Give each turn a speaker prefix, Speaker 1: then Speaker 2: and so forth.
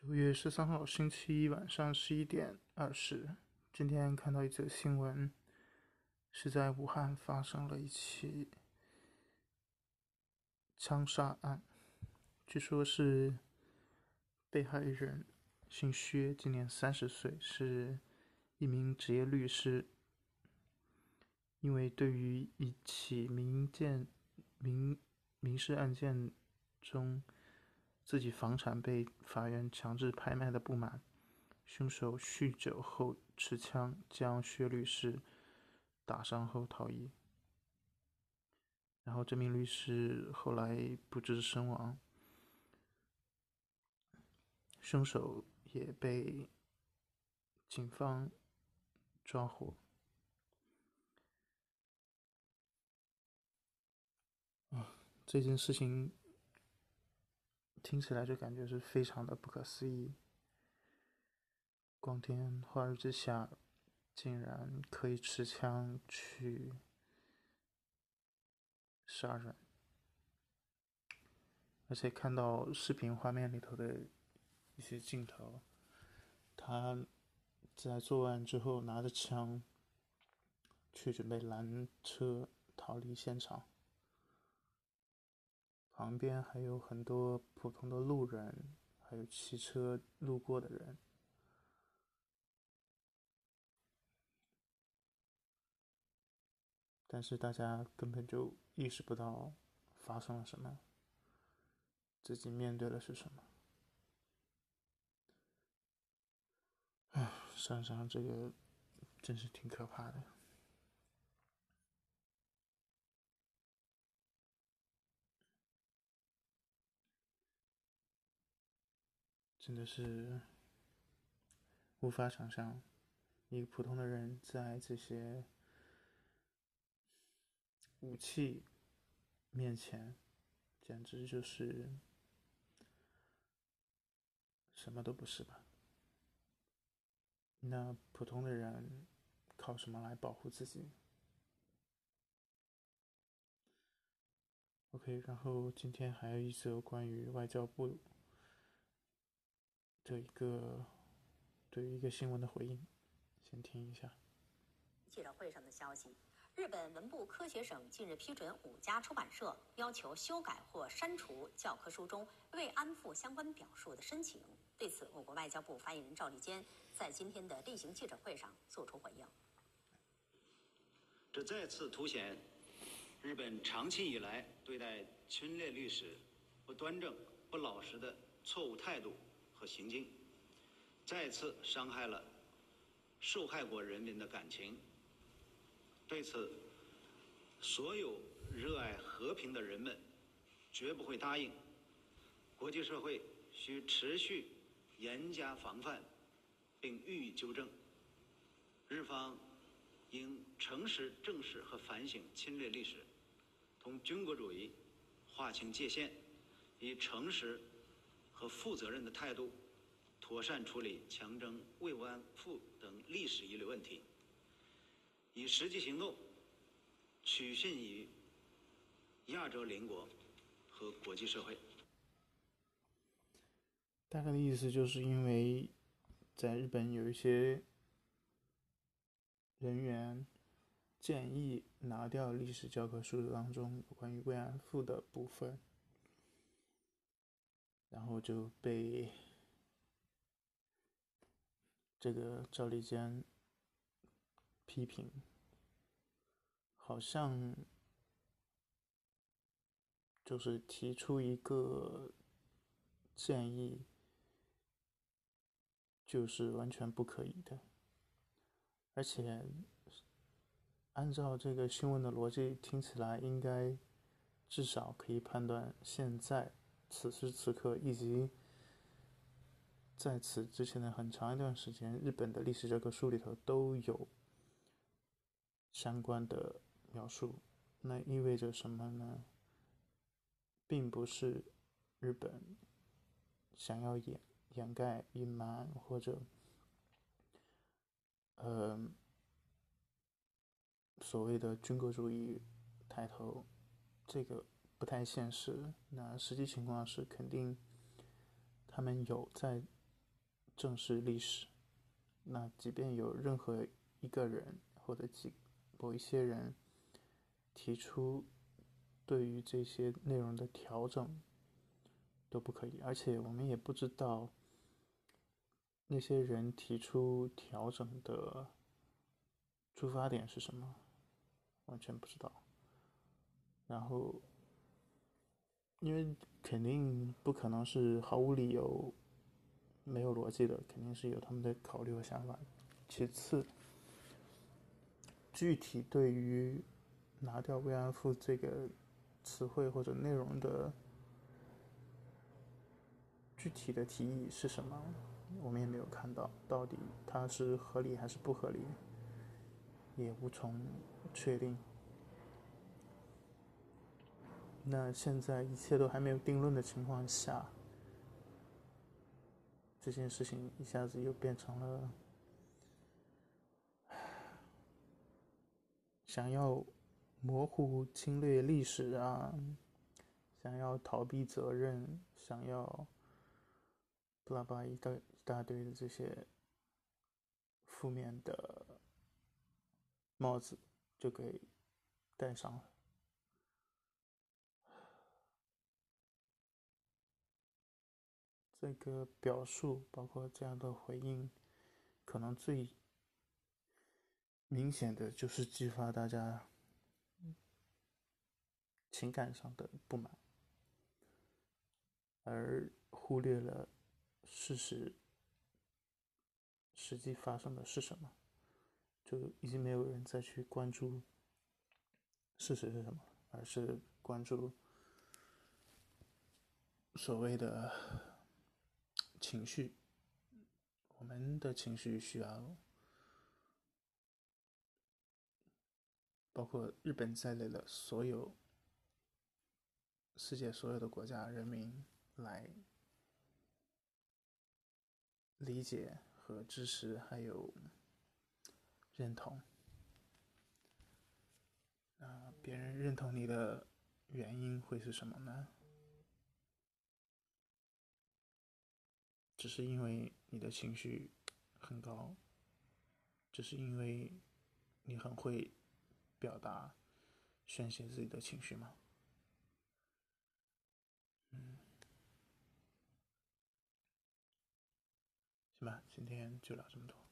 Speaker 1: 九月十三号星期一晚上十一点二十，今天看到一则新闻，是在武汉发生了一起枪杀案，据说是被害人姓薛，今年三十岁，是一名职业律师，因为对于一起民件民民事案件中。自己房产被法院强制拍卖的不满，凶手酗酒后持枪将薛律师打伤后逃逸，然后这名律师后来不治身亡，凶手也被警方抓获。啊，这件事情。听起来就感觉是非常的不可思议。光天化日之下，竟然可以持枪去杀人，而且看到视频画面里头的一些镜头，他在作案之后拿着枪，去准备拦车逃离现场。旁边还有很多普通的路人，还有骑车路过的人，但是大家根本就意识不到发生了什么，自己面对的是什么。唉，想想这个，真是挺可怕的。真的是无法想象，一个普通的人在这些武器面前，简直就是什么都不是吧？那普通的人靠什么来保护自己？OK，然后今天还有一则关于外交部。的一个对于一个新闻的回应，先听一下。
Speaker 2: 记者会上的消息，日本文部科学省近日批准五家出版社要求修改或删除教科书中慰安妇相关表述的申请。对此，我国外交部发言人赵立坚在今天的例行记者会上作出回应。
Speaker 3: 这再次凸显日本长期以来对待侵略历史不端正、不老实的错误态度。和行径，再次伤害了受害国人民的感情。对此，所有热爱和平的人们绝不会答应。国际社会需持续严加防范，并予以纠正。日方应诚实正视和反省侵略历史，同军国主义划清界限，以诚实。和负责任的态度，妥善处理强征慰安妇等历史遗留问题，以实际行动取信于亚洲邻国和国际社会。
Speaker 1: 大概的意思就是因为在日本有一些人员建议拿掉历史教科书当中有关于慰安妇的部分。然后就被这个赵立坚批评，好像就是提出一个建议，就是完全不可以的，而且按照这个新闻的逻辑听起来，应该至少可以判断现在。此时此刻，以及在此之前的很长一段时间，日本的历史教科书里头都有相关的描述。那意味着什么呢？并不是日本想要掩掩盖、隐瞒或者呃所谓的军国主义抬头，这个。不太现实。那实际情况是，肯定他们有在正视历史。那即便有任何一个人或者几某一些人提出对于这些内容的调整，都不可以。而且我们也不知道那些人提出调整的出发点是什么，完全不知道。然后，因为肯定不可能是毫无理由。没有逻辑的，肯定是有他们的考虑和想法。其次，具体对于拿掉慰安妇这个词汇或者内容的具体的提议是什么，我们也没有看到。到底它是合理还是不合理，也无从确定。那现在一切都还没有定论的情况下。这件事情一下子又变成了想要模糊侵略历史啊，想要逃避责任，想要巴拉巴拉一大一大堆的这些负面的帽子就给戴上了。这个表述包括这样的回应，可能最明显的就是激发大家情感上的不满，而忽略了事实实际发生的是什么，就已经没有人再去关注事实是什么，而是关注所谓的。情绪，我们的情绪需要包括日本在内的所有世界所有的国家人民来理解和支持，还有认同。那别人认同你的原因会是什么呢？只是因为你的情绪很高，只是因为你很会表达、宣泄自己的情绪吗？嗯，行吧，今天就聊这么多。